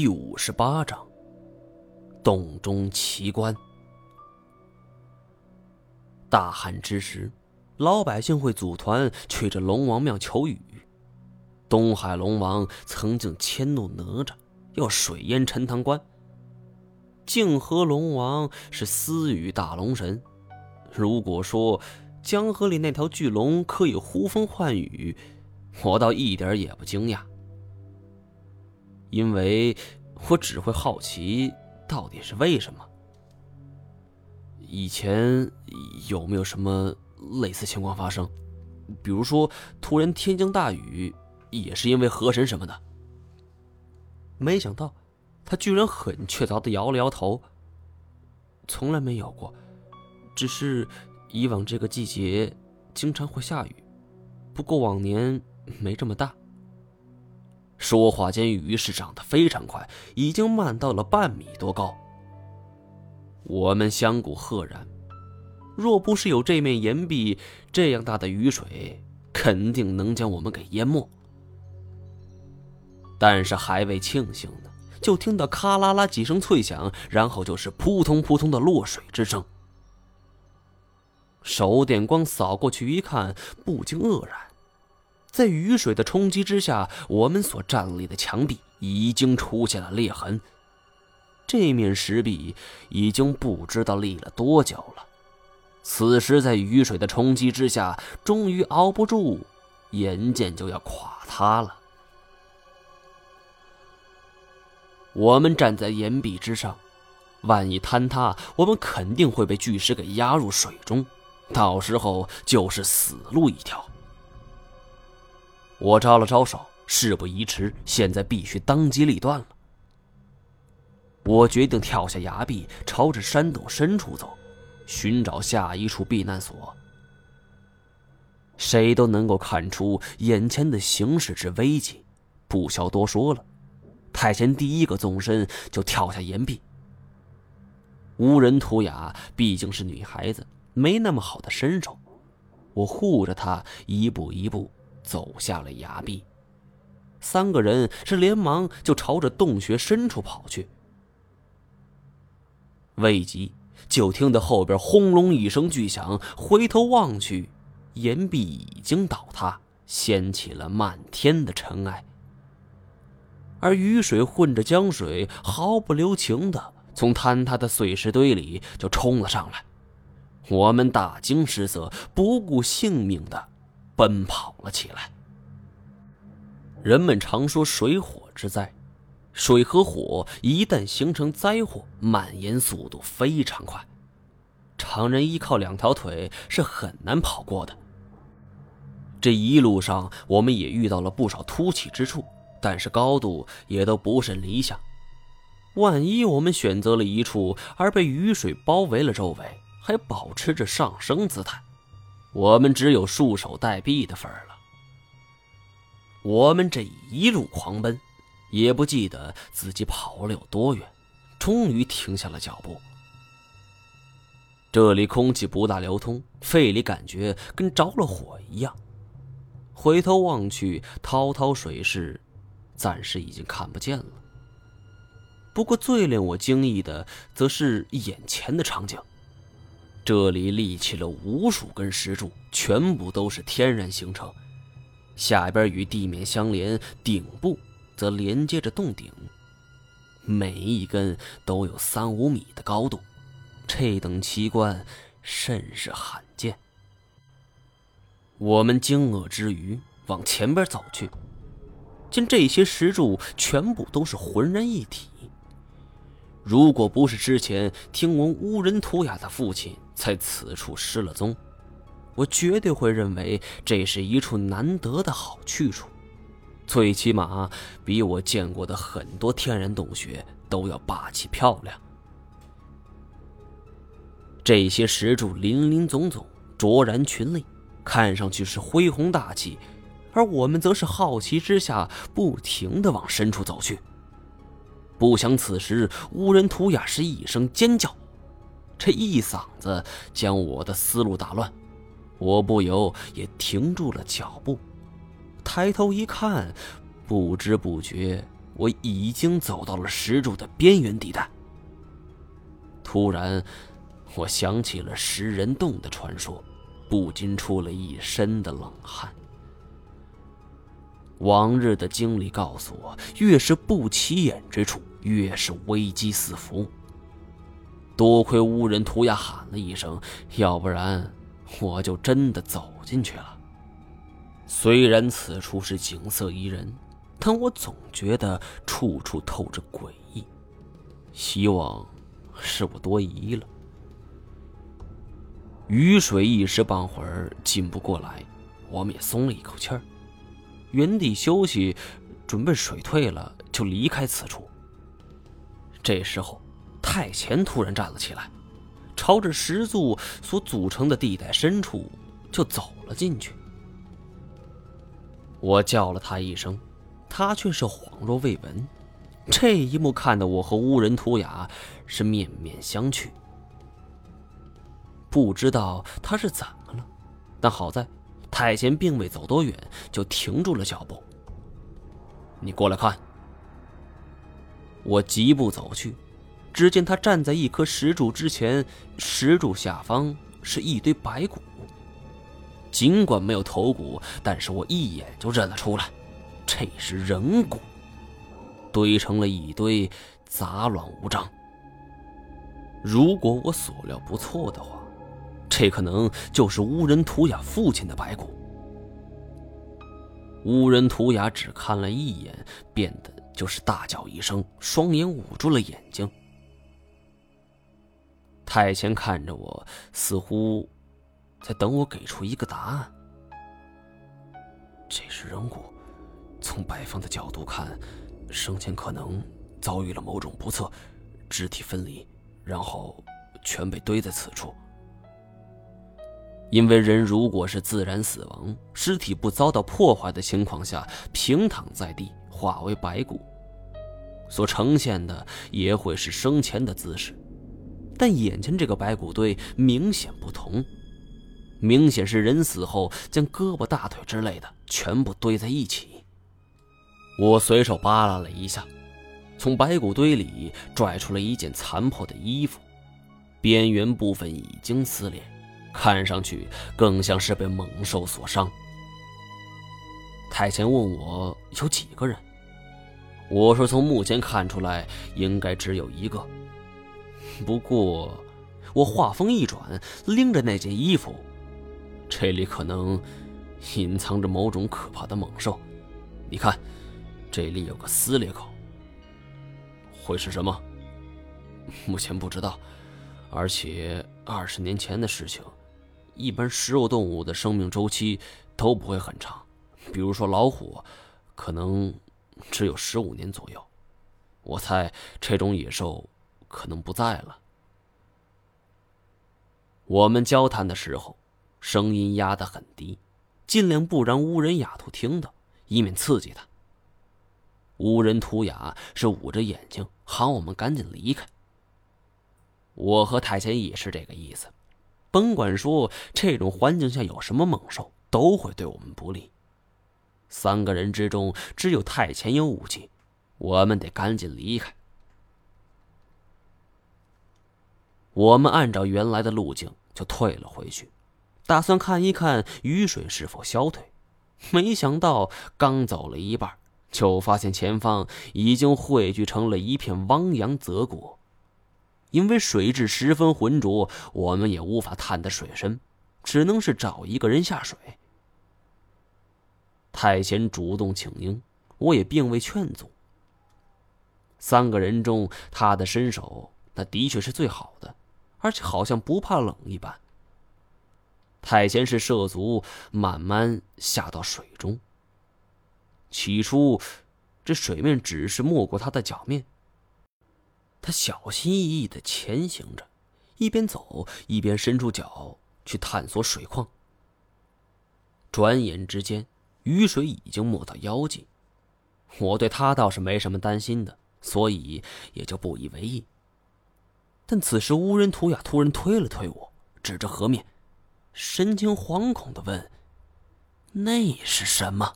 第五十八章，洞中奇观。大旱之时，老百姓会组团去这龙王庙求雨。东海龙王曾经迁怒哪吒，要水淹陈塘关。泾河龙王是私语大龙神，如果说江河里那条巨龙可以呼风唤雨，我倒一点也不惊讶。因为我只会好奇，到底是为什么？以前有没有什么类似情况发生？比如说突然天降大雨，也是因为河神什么的？没想到他居然很确凿的摇了摇头。从来没有过，只是以往这个季节经常会下雨，不过往年没这么大。说话间，雨势涨得非常快，已经漫到了半米多高。我们相顾赫然，若不是有这面岩壁，这样大的雨水肯定能将我们给淹没。但是还未庆幸呢，就听到咔啦啦几声脆响，然后就是扑通扑通的落水之声。手电光扫过去一看，不禁愕然。在雨水的冲击之下，我们所站立的墙壁已经出现了裂痕。这面石壁已经不知道立了多久了，此时在雨水的冲击之下，终于熬不住，眼见就要垮塌了。我们站在岩壁之上，万一坍塌，我们肯定会被巨石给压入水中，到时候就是死路一条。我招了招手，事不宜迟，现在必须当机立断了。我决定跳下崖壁，朝着山洞深处走，寻找下一处避难所。谁都能够看出眼前的形势之危急，不消多说了，太前第一个纵身就跳下岩壁。无人图雅毕竟是女孩子，没那么好的身手，我护着她一步一步。走下了崖壁，三个人是连忙就朝着洞穴深处跑去。未及，就听得后边轰隆一声巨响，回头望去，岩壁已经倒塌，掀起了漫天的尘埃，而雨水混着江水，毫不留情的从坍塌的碎石堆里就冲了上来。我们大惊失色，不顾性命的。奔跑了起来。人们常说水火之灾，水和火一旦形成灾祸，蔓延速度非常快，常人依靠两条腿是很难跑过的。这一路上，我们也遇到了不少凸起之处，但是高度也都不甚理想。万一我们选择了一处，而被雨水包围了周围，还保持着上升姿态。我们只有束手待毙的份儿了。我们这一路狂奔，也不记得自己跑了有多远，终于停下了脚步。这里空气不大流通，肺里感觉跟着了火一样。回头望去，滔滔水势，暂时已经看不见了。不过最令我惊异的，则是眼前的场景。这里立起了无数根石柱，全部都是天然形成。下边与地面相连，顶部则连接着洞顶，每一根都有三五米的高度。这等奇观甚是罕见。我们惊愕之余，往前边走去，见这些石柱全部都是浑然一体。如果不是之前听闻乌人图雅的父亲在此处失了踪，我绝对会认为这是一处难得的好去处，最起码比我见过的很多天然洞穴都要霸气漂亮。这些石柱林林总总，卓然群立，看上去是恢宏大气，而我们则是好奇之下，不停的往深处走去。不想此时乌人图雅是一声尖叫，这一嗓子将我的思路打乱，我不由也停住了脚步。抬头一看，不知不觉我已经走到了石柱的边缘地带。突然，我想起了食人洞的传说，不禁出了一身的冷汗。往日的经历告诉我，越是不起眼之处，越是危机四伏。多亏乌人图雅喊了一声，要不然我就真的走进去了。虽然此处是景色宜人，但我总觉得处处透着诡异，希望。是我多疑了。雨水一时半会儿进不过来，我们也松了一口气儿，原地休息，准备水退了就离开此处。这时候，太前突然站了起来，朝着石柱所组成的地带深处就走了进去。我叫了他一声，他却是恍若未闻。这一幕看得我和乌人图雅是面面相觑，不知道他是怎么了，但好在太前并未走多远就停住了脚步。你过来看。我疾步走去，只见他站在一棵石柱之前，石柱下方是一堆白骨。尽管没有头骨，但是我一眼就认了出来，这是人骨。堆成了一堆，杂乱无章。如果我所料不错的话，这可能就是乌人图雅父亲的白骨。乌人图雅只看了一眼，变得就是大叫一声，双眼捂住了眼睛。太前看着我，似乎在等我给出一个答案。这是人骨，从摆放的角度看。生前可能遭遇了某种不测，肢体分离，然后全被堆在此处。因为人如果是自然死亡，尸体不遭到破坏的情况下，平躺在地化为白骨，所呈现的也会是生前的姿势。但眼前这个白骨堆明显不同，明显是人死后将胳膊、大腿之类的全部堆在一起。我随手扒拉了一下，从白骨堆里拽出了一件残破的衣服，边缘部分已经撕裂，看上去更像是被猛兽所伤。太监问我有几个人，我说从目前看出来应该只有一个。不过，我话锋一转，拎着那件衣服，这里可能隐藏着某种可怕的猛兽，你看。这里有个撕裂口，会是什么？目前不知道，而且二十年前的事情，一般食肉动物的生命周期都不会很长，比如说老虎，可能只有十五年左右。我猜这种野兽可能不在了。我们交谈的时候，声音压得很低，尽量不让乌人雅图听到，以免刺激他。乌人图雅是捂着眼睛喊我们赶紧离开。我和太前也是这个意思，甭管说这种环境下有什么猛兽，都会对我们不利。三个人之中只有太前有武器，我们得赶紧离开。我们按照原来的路径就退了回去，打算看一看雨水是否消退。没想到刚走了一半。就发现前方已经汇聚成了一片汪洋泽国，因为水质十分浑浊，我们也无法探得水深，只能是找一个人下水。太监主动请缨，我也并未劝阻。三个人中，他的身手那的确是最好的，而且好像不怕冷一般。太闲是涉足，慢慢下到水中。起初，这水面只是没过他的脚面。他小心翼翼的前行着，一边走一边伸出脚去探索水况。转眼之间，雨水已经没到腰际。我对他倒是没什么担心的，所以也就不以为意。但此时，乌人图雅突然推了推我，指着河面，神情惶恐的问：“那是什么？”